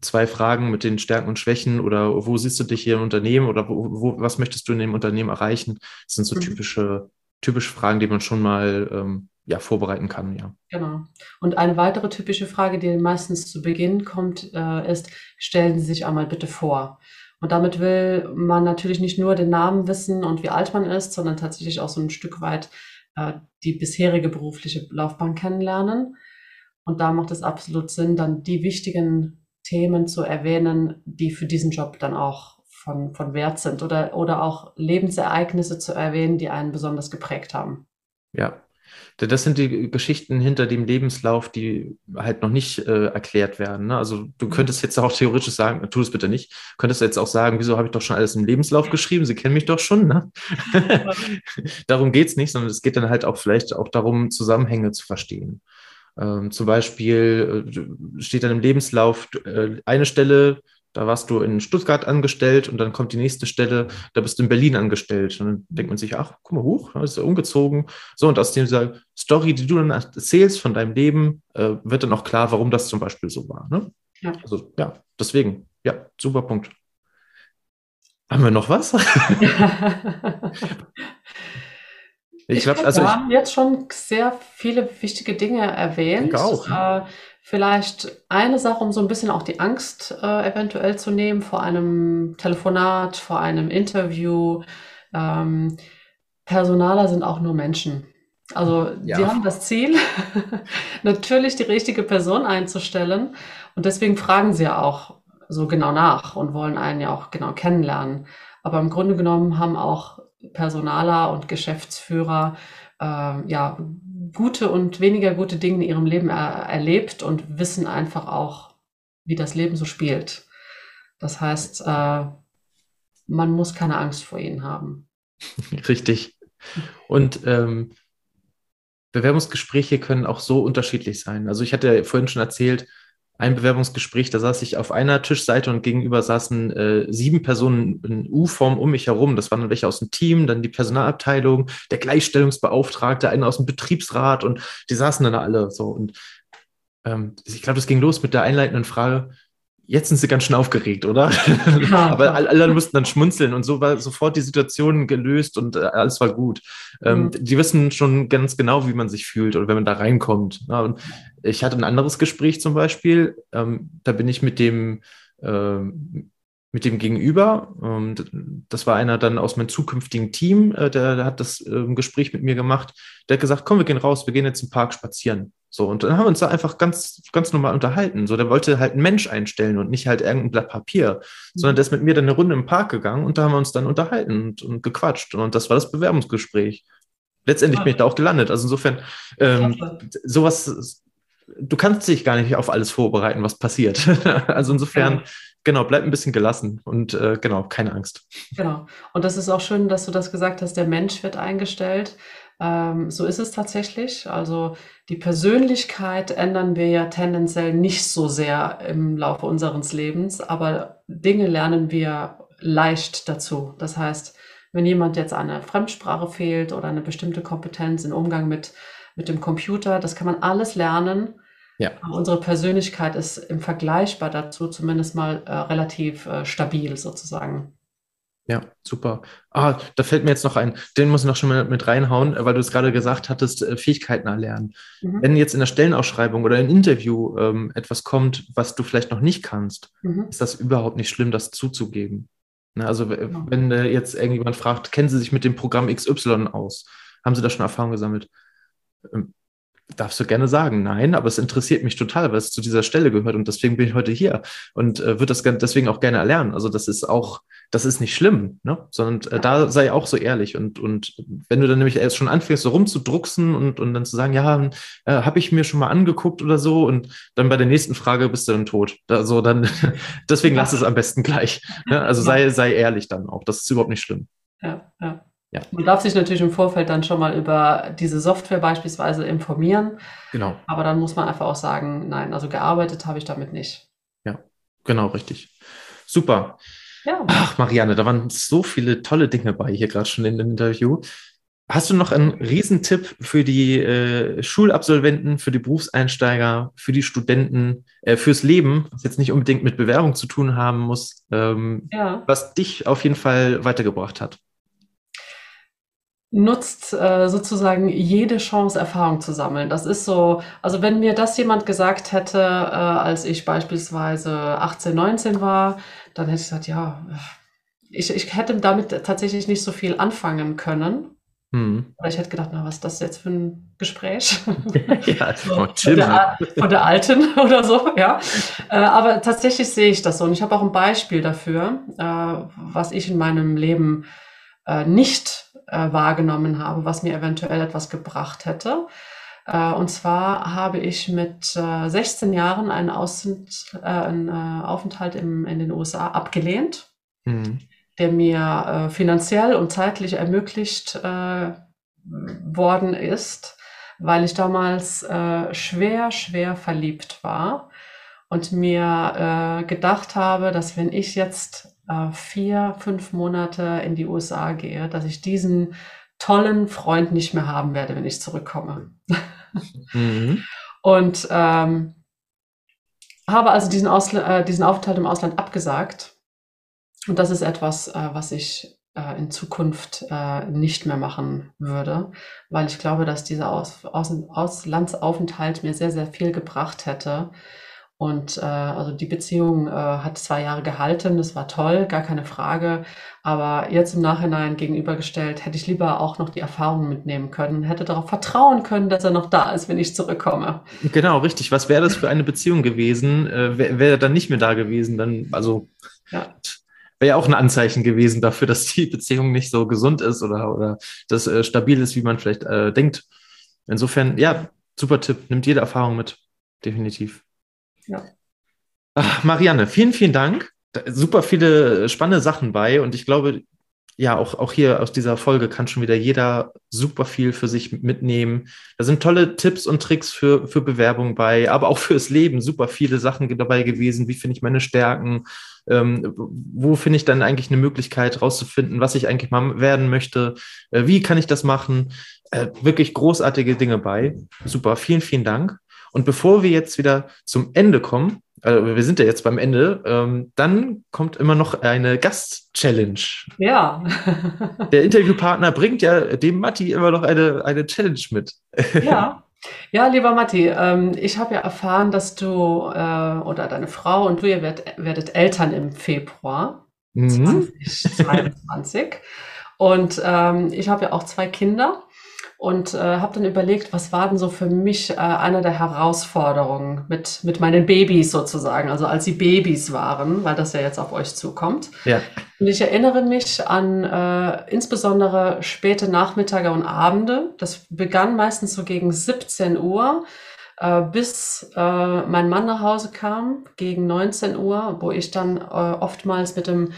zwei Fragen mit den Stärken und Schwächen oder wo siehst du dich hier im Unternehmen oder wo, wo, was möchtest du in dem Unternehmen erreichen? Das sind so mhm. typische, typische Fragen, die man schon mal ähm, ja, vorbereiten kann, ja. Genau. Und eine weitere typische Frage, die meistens zu Beginn kommt, äh, ist, stellen Sie sich einmal bitte vor. Und damit will man natürlich nicht nur den Namen wissen und wie alt man ist, sondern tatsächlich auch so ein Stück weit äh, die bisherige berufliche Laufbahn kennenlernen. Und da macht es absolut Sinn, dann die wichtigen Themen zu erwähnen, die für diesen Job dann auch von, von Wert sind oder, oder auch Lebensereignisse zu erwähnen, die einen besonders geprägt haben. Ja, das sind die Geschichten hinter dem Lebenslauf, die halt noch nicht äh, erklärt werden. Ne? Also du mhm. könntest jetzt auch theoretisch sagen, tu es bitte nicht, könntest jetzt auch sagen, wieso habe ich doch schon alles im Lebenslauf geschrieben? Sie kennen mich doch schon. Ne? <laughs> darum geht es nicht, sondern es geht dann halt auch vielleicht auch darum, Zusammenhänge zu verstehen. Ähm, zum Beispiel äh, steht dann im Lebenslauf äh, eine Stelle, da warst du in Stuttgart angestellt und dann kommt die nächste Stelle, da bist du in Berlin angestellt. Und dann denkt man sich, ach, guck mal hoch, da ist er umgezogen. So, und aus dieser Story, die du dann erzählst von deinem Leben, äh, wird dann auch klar, warum das zum Beispiel so war. Ne? Ja. Also, ja, deswegen, ja, super Punkt. Haben wir noch was? <laughs> Ich, glaube, also wir haben jetzt schon sehr viele wichtige Dinge erwähnt. Ich auch. Äh, vielleicht eine Sache, um so ein bisschen auch die Angst äh, eventuell zu nehmen vor einem Telefonat, vor einem Interview. Ähm, Personaler sind auch nur Menschen. Also ja. sie haben das Ziel, <laughs> natürlich die richtige Person einzustellen. Und deswegen fragen sie ja auch so genau nach und wollen einen ja auch genau kennenlernen. Aber im Grunde genommen haben auch Personaler und Geschäftsführer äh, ja gute und weniger gute Dinge in ihrem Leben er erlebt und wissen einfach auch, wie das Leben so spielt. Das heißt, äh, man muss keine Angst vor ihnen haben. <laughs> Richtig. Und ähm, Bewerbungsgespräche können auch so unterschiedlich sein. Also ich hatte ja vorhin schon erzählt, ein Bewerbungsgespräch, da saß ich auf einer Tischseite und gegenüber saßen äh, sieben Personen in U-Form um mich herum. Das waren dann welche aus dem Team, dann die Personalabteilung, der Gleichstellungsbeauftragte, einer aus dem Betriebsrat und die saßen dann alle so. Und ähm, ich glaube, das ging los mit der einleitenden Frage, jetzt sind sie ganz schön aufgeregt, oder? Ja. <laughs> Aber alle mussten dann schmunzeln und so war sofort die Situation gelöst und äh, alles war gut. Ähm, mhm. Die wissen schon ganz genau, wie man sich fühlt oder wenn man da reinkommt. Und ich hatte ein anderes Gespräch zum Beispiel, ähm, da bin ich mit dem ähm, mit dem Gegenüber. Das war einer dann aus meinem zukünftigen Team, äh, der, der hat das Gespräch mit mir gemacht. Der hat gesagt, komm, wir gehen raus, wir gehen jetzt im Park spazieren. So, und dann haben wir uns da einfach ganz, ganz normal unterhalten. So, der wollte halt einen Mensch einstellen und nicht halt irgendein Blatt Papier, sondern der ist mit mir dann eine Runde im Park gegangen und da haben wir uns dann unterhalten und, und gequatscht. Und das war das Bewerbungsgespräch. Letztendlich bin ich da auch gelandet. Also insofern, ähm, sowas, du kannst dich gar nicht auf alles vorbereiten, was passiert. <laughs> also insofern, Genau, bleib ein bisschen gelassen und äh, genau, keine Angst. Genau. Und das ist auch schön, dass du das gesagt hast, der Mensch wird eingestellt. Ähm, so ist es tatsächlich. Also die Persönlichkeit ändern wir ja tendenziell nicht so sehr im Laufe unseres Lebens, aber Dinge lernen wir leicht dazu. Das heißt, wenn jemand jetzt eine Fremdsprache fehlt oder eine bestimmte Kompetenz im Umgang mit, mit dem Computer, das kann man alles lernen. Ja. Unsere Persönlichkeit ist im Vergleichbar dazu zumindest mal äh, relativ äh, stabil sozusagen. Ja, super. Ah, da fällt mir jetzt noch ein, den muss ich noch schon mal mit reinhauen, weil du es gerade gesagt hattest, äh, Fähigkeiten erlernen. Mhm. Wenn jetzt in der Stellenausschreibung oder im Interview ähm, etwas kommt, was du vielleicht noch nicht kannst, mhm. ist das überhaupt nicht schlimm, das zuzugeben. Ne, also genau. wenn äh, jetzt irgendjemand fragt, kennen Sie sich mit dem Programm XY aus? Haben Sie da schon Erfahrung gesammelt? Ähm, darfst du gerne sagen, nein, aber es interessiert mich total, weil es zu dieser Stelle gehört und deswegen bin ich heute hier und äh, würde das deswegen auch gerne erlernen. Also das ist auch, das ist nicht schlimm, ne? sondern äh, da sei auch so ehrlich und, und wenn du dann nämlich erst schon anfängst, so rumzudrucksen und, und dann zu sagen, ja, äh, habe ich mir schon mal angeguckt oder so und dann bei der nächsten Frage bist du dann tot. Also dann, <laughs> deswegen lass es am besten gleich. Ne? Also sei, sei ehrlich dann auch, das ist überhaupt nicht schlimm. Ja, ja. Ja. Man darf sich natürlich im Vorfeld dann schon mal über diese Software beispielsweise informieren. Genau. Aber dann muss man einfach auch sagen, nein, also gearbeitet habe ich damit nicht. Ja, genau, richtig. Super. Ja. Ach, Marianne, da waren so viele tolle Dinge bei hier gerade schon in dem Interview. Hast du noch einen Riesentipp für die äh, Schulabsolventen, für die Berufseinsteiger, für die Studenten, äh, fürs Leben, was jetzt nicht unbedingt mit Bewerbung zu tun haben muss, ähm, ja. was dich auf jeden Fall weitergebracht hat? Nutzt äh, sozusagen jede Chance, Erfahrung zu sammeln. Das ist so, also wenn mir das jemand gesagt hätte, äh, als ich beispielsweise 18, 19 war, dann hätte ich gesagt, ja, ich, ich hätte damit tatsächlich nicht so viel anfangen können. Hm. Oder ich hätte gedacht, na, was ist das jetzt für ein Gespräch? <laughs> ja, <laughs> so, von, der, von der Alten <laughs> oder so, ja. Äh, aber tatsächlich sehe ich das so. Und ich habe auch ein Beispiel dafür, äh, was ich in meinem Leben nicht äh, wahrgenommen habe, was mir eventuell etwas gebracht hätte. Äh, und zwar habe ich mit äh, 16 Jahren einen, Außen, äh, einen äh, Aufenthalt im, in den USA abgelehnt, mhm. der mir äh, finanziell und zeitlich ermöglicht worden ist, weil ich damals schwer, schwer verliebt war und mir gedacht habe, dass wenn ich jetzt äh, vier, fünf Monate in die USA gehe, dass ich diesen tollen Freund nicht mehr haben werde, wenn ich zurückkomme. Mhm. Und ähm, habe also diesen, Ausla äh, diesen Aufenthalt im Ausland abgesagt. Und das ist etwas, äh, was ich äh, in Zukunft äh, nicht mehr machen würde, weil ich glaube, dass dieser Aus Aus Auslandsaufenthalt mir sehr, sehr viel gebracht hätte und äh, also die Beziehung äh, hat zwei Jahre gehalten, das war toll, gar keine Frage. Aber jetzt im Nachhinein gegenübergestellt, hätte ich lieber auch noch die Erfahrung mitnehmen können, hätte darauf vertrauen können, dass er noch da ist, wenn ich zurückkomme. Genau, richtig. Was wäre das für eine Beziehung gewesen? Äh, wäre wär er dann nicht mehr da gewesen? Dann, also ja. wäre ja auch ein Anzeichen gewesen dafür, dass die Beziehung nicht so gesund ist oder, oder das äh, stabil ist, wie man vielleicht äh, denkt. Insofern, ja, super Tipp. Nimmt jede Erfahrung mit. Definitiv. Ja. Ach, Marianne, vielen, vielen Dank. Da super viele spannende Sachen bei und ich glaube, ja, auch, auch hier aus dieser Folge kann schon wieder jeder super viel für sich mitnehmen. Da sind tolle Tipps und Tricks für, für Bewerbung bei, aber auch fürs Leben super viele Sachen dabei gewesen. Wie finde ich meine Stärken? Ähm, wo finde ich dann eigentlich eine Möglichkeit rauszufinden, was ich eigentlich mal werden möchte? Äh, wie kann ich das machen? Äh, wirklich großartige Dinge bei. Super, vielen, vielen Dank. Und bevor wir jetzt wieder zum Ende kommen, also wir sind ja jetzt beim Ende, ähm, dann kommt immer noch eine Gast-Challenge. Ja. <laughs> Der Interviewpartner bringt ja dem Matti immer noch eine, eine Challenge mit. <laughs> Ja. Ja, lieber Matti, ähm, ich habe ja erfahren, dass du äh, oder deine Frau und du, ihr werdet, werdet Eltern im Februar mhm. 2022. und ähm, ich habe ja auch zwei Kinder und äh, habe dann überlegt, was war denn so für mich äh, eine der Herausforderungen mit, mit meinen Babys sozusagen, also als sie Babys waren, weil das ja jetzt auf euch zukommt. Ja. Und ich erinnere mich an äh, insbesondere späte Nachmittage und Abende. Das begann meistens so gegen 17 Uhr äh, bis äh, mein Mann nach Hause kam, gegen 19 Uhr, wo ich dann äh, oftmals mit dem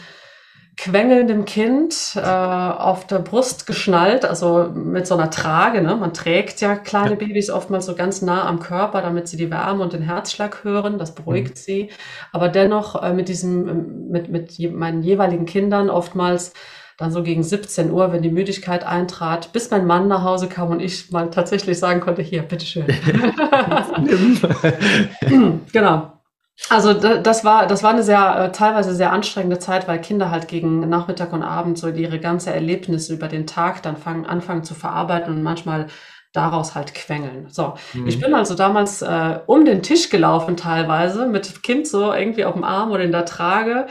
quengelndem Kind äh, auf der Brust geschnallt, also mit so einer Trage. Ne? Man trägt ja kleine ja. Babys oftmals so ganz nah am Körper, damit sie die Wärme und den Herzschlag hören. Das beruhigt mhm. sie. Aber dennoch äh, mit diesem, mit, mit je, meinen jeweiligen Kindern oftmals dann so gegen 17 Uhr, wenn die Müdigkeit eintrat, bis mein Mann nach Hause kam und ich mal tatsächlich sagen konnte, hier, bitteschön. <laughs> <laughs> genau. Also das war, das war eine sehr, äh, teilweise sehr anstrengende Zeit, weil Kinder halt gegen Nachmittag und Abend so ihre ganze Erlebnisse über den Tag dann fangen, anfangen zu verarbeiten und manchmal daraus halt quengeln. So, mhm. ich bin also damals äh, um den Tisch gelaufen teilweise mit Kind so irgendwie auf dem Arm oder in der Trage.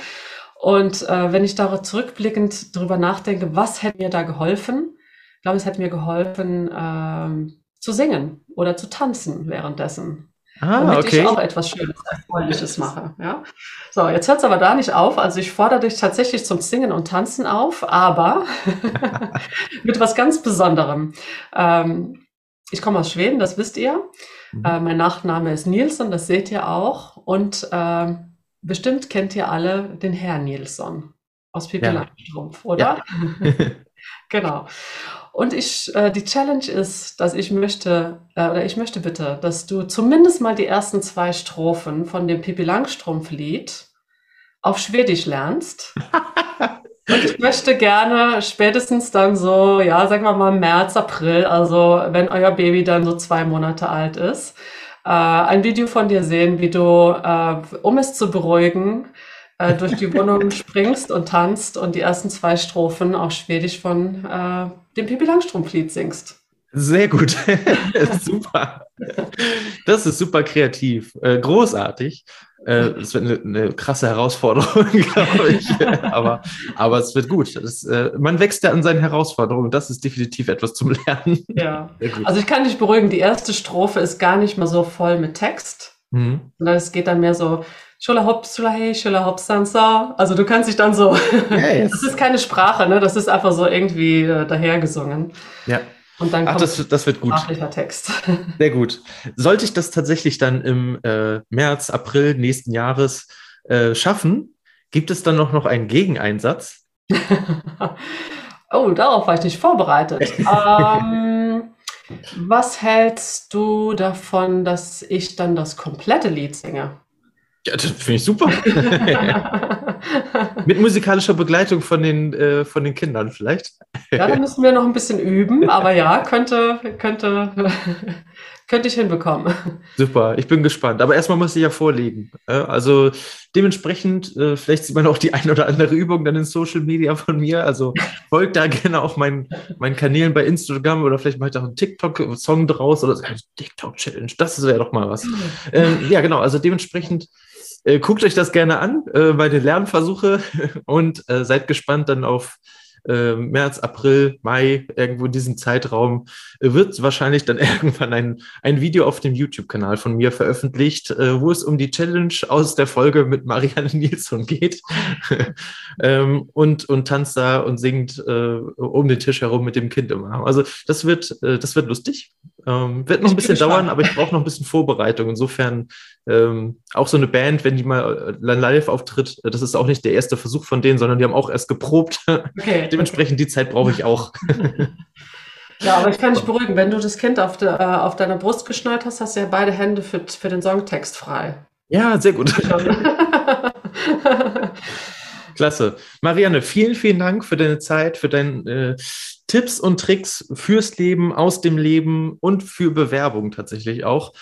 Und äh, wenn ich da zurückblickend drüber nachdenke, was hätte mir da geholfen? Ich glaube, es hätte mir geholfen, äh, zu singen oder zu tanzen währenddessen. Ah, damit okay. ich auch etwas Schönes, Erfreuliches mache. Ja? So, jetzt hört es aber da nicht auf. Also ich fordere dich tatsächlich zum Singen und Tanzen auf, aber <laughs> mit was ganz Besonderem. Ähm, ich komme aus Schweden, das wisst ihr. Mhm. Äh, mein Nachname ist Nilsson, das seht ihr auch. Und äh, bestimmt kennt ihr alle den Herrn Nilsson aus Pippi ja. Langstrumpf, oder? Ja. <laughs> <laughs> genau. Und ich, äh, die Challenge ist, dass ich möchte, äh, oder ich möchte bitte, dass du zumindest mal die ersten zwei Strophen von dem Pippi Langstrumpf-Lied auf Schwedisch lernst. <laughs> Und ich möchte gerne spätestens dann so, ja, sagen wir mal März, April, also wenn euer Baby dann so zwei Monate alt ist, äh, ein Video von dir sehen, wie du, äh, um es zu beruhigen, äh, durch die Wohnung <laughs> springst und tanzt und die ersten zwei Strophen auf Schwedisch von äh, dem Pippi Langstrumpf-Lied singst. Sehr gut. <laughs> super. Das ist super kreativ. Äh, großartig. Äh, es wird eine, eine, krasse Herausforderung, <laughs> glaube ich. aber, aber es wird gut. Das, äh, man wächst ja an seinen Herausforderungen. Das ist definitiv etwas zum Lernen. Ja. Also ich kann dich beruhigen, die erste Strophe ist gar nicht mal so voll mit Text. Mhm. es geht dann mehr so, Schula hopp, schula hey, schula hopp, sansa. Also du kannst dich dann so, <laughs> yes. das ist keine Sprache, ne? Das ist einfach so irgendwie äh, dahergesungen. Ja. Und dann Ach, kommt das, das wird gut. sprachlicher Text. <laughs> Sehr gut. Sollte ich das tatsächlich dann im äh, März, April nächsten Jahres äh, schaffen, gibt es dann noch, noch einen Gegeneinsatz? <laughs> oh, darauf war ich nicht vorbereitet. ähm, was hältst du davon, dass ich dann das komplette Lied singe? Ja, das finde ich super. <laughs> Mit musikalischer Begleitung von den, äh, von den Kindern vielleicht. ja, da müssen wir noch ein bisschen üben, aber ja, könnte, könnte, <laughs> könnte ich hinbekommen. Super, ich bin gespannt. Aber erstmal muss ich ja vorlegen. Also dementsprechend, äh, vielleicht sieht man auch die ein oder andere Übung dann in Social Media von mir. Also folgt da gerne auf meinen, meinen Kanälen bei Instagram oder vielleicht mache ich auch einen TikTok-Song draus oder TikTok-Challenge. Das wäre doch mal was. Ähm, ja, genau. Also dementsprechend äh, guckt euch das gerne an äh, bei den Lernversuche <laughs> und äh, seid gespannt dann auf äh, März, April, Mai, irgendwo in diesem Zeitraum, äh, wird wahrscheinlich dann <laughs> irgendwann ein, ein Video auf dem YouTube-Kanal von mir veröffentlicht, äh, wo es um die Challenge aus der Folge mit Marianne <laughs> Nilsson geht. ähm, und, und tanzt da und singt um den Tisch herum mit dem Kind immer. Also das wird, das wird lustig. Ähm, wird noch ein bisschen dauern, aber ich brauche noch ein bisschen Vorbereitung. Insofern ähm, auch so eine Band, wenn die mal äh, live auftritt, das ist auch nicht der erste Versuch von denen, sondern die haben auch erst geprobt. <laughs> Okay. Dementsprechend die Zeit brauche ich auch. <laughs> ja, aber ich kann dich beruhigen, wenn du das Kind auf, de, äh, auf deiner Brust geschnallt hast, hast du ja beide Hände für, für den Songtext frei. Ja, sehr gut. <laughs> Klasse. Marianne, vielen, vielen Dank für deine Zeit, für deine äh, Tipps und Tricks fürs Leben, aus dem Leben und für Bewerbung tatsächlich auch.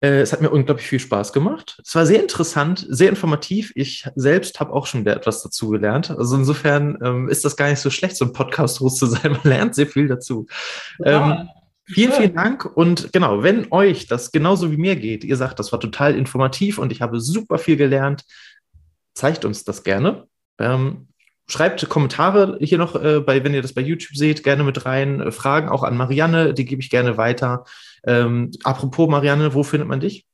Äh, es hat mir unglaublich viel Spaß gemacht. Es war sehr interessant, sehr informativ. Ich selbst habe auch schon wieder etwas dazu gelernt. Also insofern ähm, ist das gar nicht so schlecht, so ein Podcast-Host zu sein. <laughs> Man lernt sehr viel dazu. Ja. Ähm, Vielen, vielen Dank. Und genau, wenn euch das genauso wie mir geht, ihr sagt, das war total informativ und ich habe super viel gelernt, zeigt uns das gerne. Ähm, schreibt Kommentare hier noch, äh, bei, wenn ihr das bei YouTube seht, gerne mit rein. Äh, Fragen auch an Marianne, die gebe ich gerne weiter. Ähm, apropos Marianne, wo findet man dich?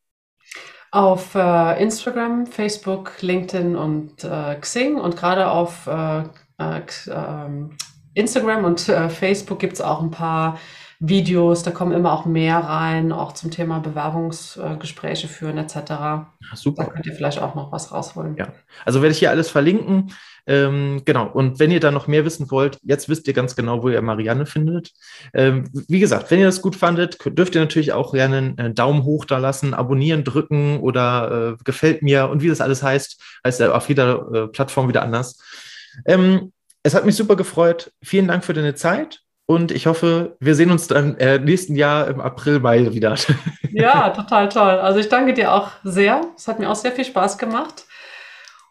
Auf äh, Instagram, Facebook, LinkedIn und äh, Xing und gerade auf äh, äh, ähm, Instagram und Facebook gibt es auch ein paar Videos, da kommen immer auch mehr rein, auch zum Thema Bewerbungsgespräche führen etc. Ja, super. Da könnt ihr vielleicht auch noch was rausholen. Ja, also werde ich hier alles verlinken. Ähm, genau, und wenn ihr da noch mehr wissen wollt, jetzt wisst ihr ganz genau, wo ihr Marianne findet. Ähm, wie gesagt, wenn ihr das gut fandet, dürft ihr natürlich auch gerne einen Daumen hoch da lassen, abonnieren, drücken oder äh, gefällt mir und wie das alles heißt, heißt ja auf jeder äh, Plattform wieder anders. Ähm, es hat mich super gefreut. Vielen Dank für deine Zeit. Und ich hoffe, wir sehen uns dann äh, nächsten Jahr im April, Mai wieder. <laughs> Ja, total toll. Also ich danke dir auch sehr. Es hat mir auch sehr viel Spaß gemacht.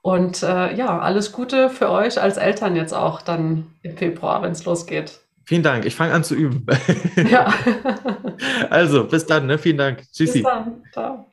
Und äh, ja, alles Gute für euch als Eltern jetzt auch dann im Februar, wenn es losgeht. Vielen Dank. Ich fange an zu üben. Ja. <laughs> also, bis dann. Ne? Vielen Dank. Tschüssi. Bis dann. Ciao.